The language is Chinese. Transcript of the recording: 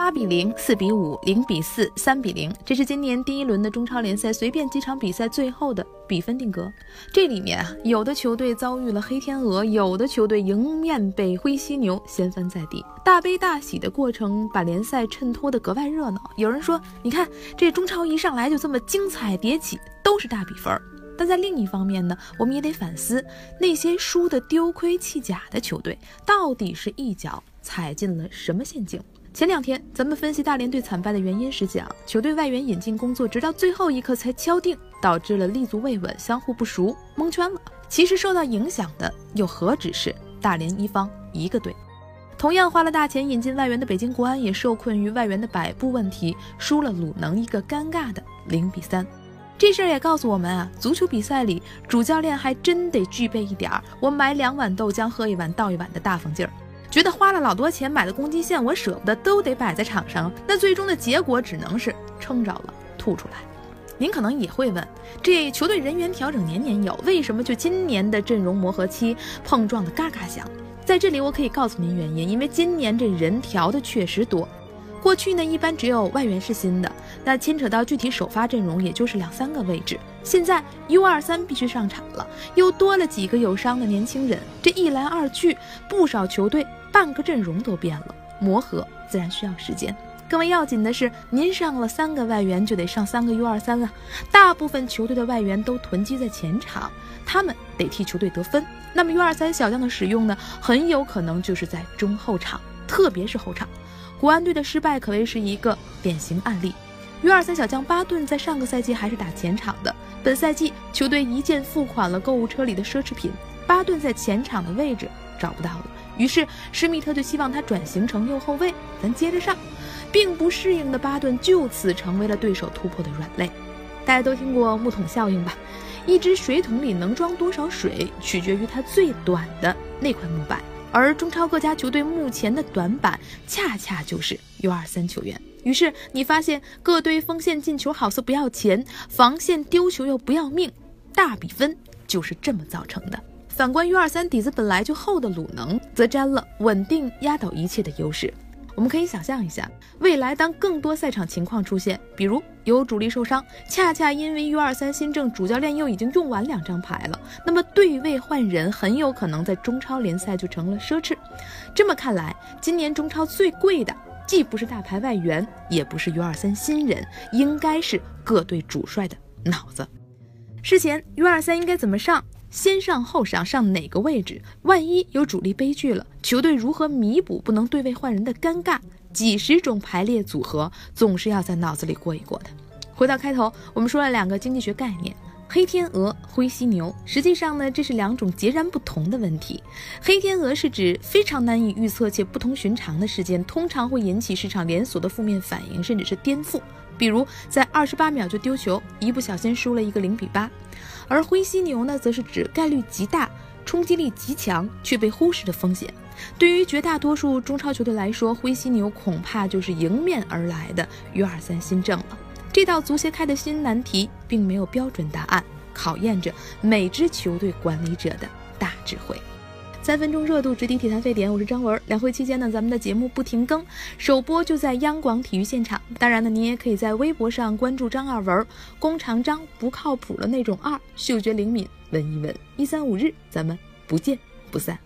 八比零、四比五、零比四、三比零，这是今年第一轮的中超联赛随便几场比赛最后的比分定格。这里面啊，有的球队遭遇了黑天鹅，有的球队迎面被灰犀牛掀翻在地，大悲大喜的过程把联赛衬托得格外热闹。有人说，你看这中超一上来就这么精彩迭起，都是大比分儿。但在另一方面呢，我们也得反思那些输得丢盔弃甲的球队，到底是一脚踩进了什么陷阱？前两天咱们分析大连队惨败的原因时讲，球队外援引进工作直到最后一刻才敲定，导致了立足未稳，相互不熟，蒙圈了。其实受到影响的又何止是大连一方一个队？同样花了大钱引进外援的北京国安也受困于外援的摆布问题，输了鲁能一个尴尬的零比三。这事儿也告诉我们啊，足球比赛里主教练还真得具备一点儿，我买两碗豆浆喝一碗倒一碗的大方劲儿。觉得花了老多钱买的攻击线，我舍不得，都得摆在场上。那最终的结果只能是撑着了吐出来。您可能也会问，这球队人员调整年年有，为什么就今年的阵容磨合期碰撞的嘎嘎响？在这里我可以告诉您原因，因为今年这人调的确实多。过去呢，一般只有外援是新的，那牵扯到具体首发阵容，也就是两三个位置。现在 U 二三必须上场了，又多了几个有伤的年轻人，这一来二去，不少球队。半个阵容都变了，磨合自然需要时间。更为要紧的是，您上了三个外援，就得上三个 U 二三了。大部分球队的外援都囤积在前场，他们得替球队得分。那么 U 二三小将的使用呢，很有可能就是在中后场，特别是后场。国安队的失败可谓是一个典型案例。U 二三小将巴顿在上个赛季还是打前场的，本赛季球队一键付款了购物车里的奢侈品，巴顿在前场的位置找不到了。于是施密特就希望他转型成右后卫，咱接着上。并不适应的巴顿就此成为了对手突破的软肋。大家都听过木桶效应吧？一只水桶里能装多少水，取决于它最短的那块木板。而中超各家球队目前的短板，恰恰就是 U23 球员。于是你发现各队锋线进球好似不要钱，防线丢球又不要命，大比分就是这么造成的。反观 U 二三底子本来就厚的鲁能，则沾了稳定压倒一切的优势。我们可以想象一下，未来当更多赛场情况出现，比如有主力受伤，恰恰因为 U 二三新政主教练又已经用完两张牌了，那么对位换人很有可能在中超联赛就成了奢侈。这么看来，今年中超最贵的既不是大牌外援，也不是 U 二三新人，应该是各队主帅的脑子。事前 U 二三应该怎么上？先上后上，上哪个位置？万一有主力悲剧了，球队如何弥补不能对位换人的尴尬？几十种排列组合，总是要在脑子里过一过的。回到开头，我们说了两个经济学概念：黑天鹅、灰犀牛。实际上呢，这是两种截然不同的问题。黑天鹅是指非常难以预测且不同寻常的事件，通常会引起市场连锁的负面反应，甚至是颠覆。比如在二十八秒就丢球，一不小心输了一个零比八。而灰犀牛呢，则是指概率极大、冲击力极强却被忽视的风险。对于绝大多数中超球队来说，灰犀牛恐怕就是迎面而来的 U 二三新政了。这道足协开的新难题，并没有标准答案，考验着每支球队管理者的大智慧。三分钟热度，直抵体坛沸点。我是张文。两会期间呢，咱们的节目不停更，首播就在央广体育现场。当然呢，您也可以在微博上关注张二文，弓长张，不靠谱的那种二，嗅觉灵敏，闻一闻。一三五日，咱们不见不散。